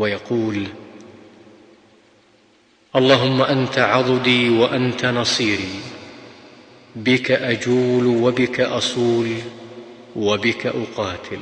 ويقول اللهم أنت عضدي وأنت نصيري بك أجول وبك أصول وبك أقاتل.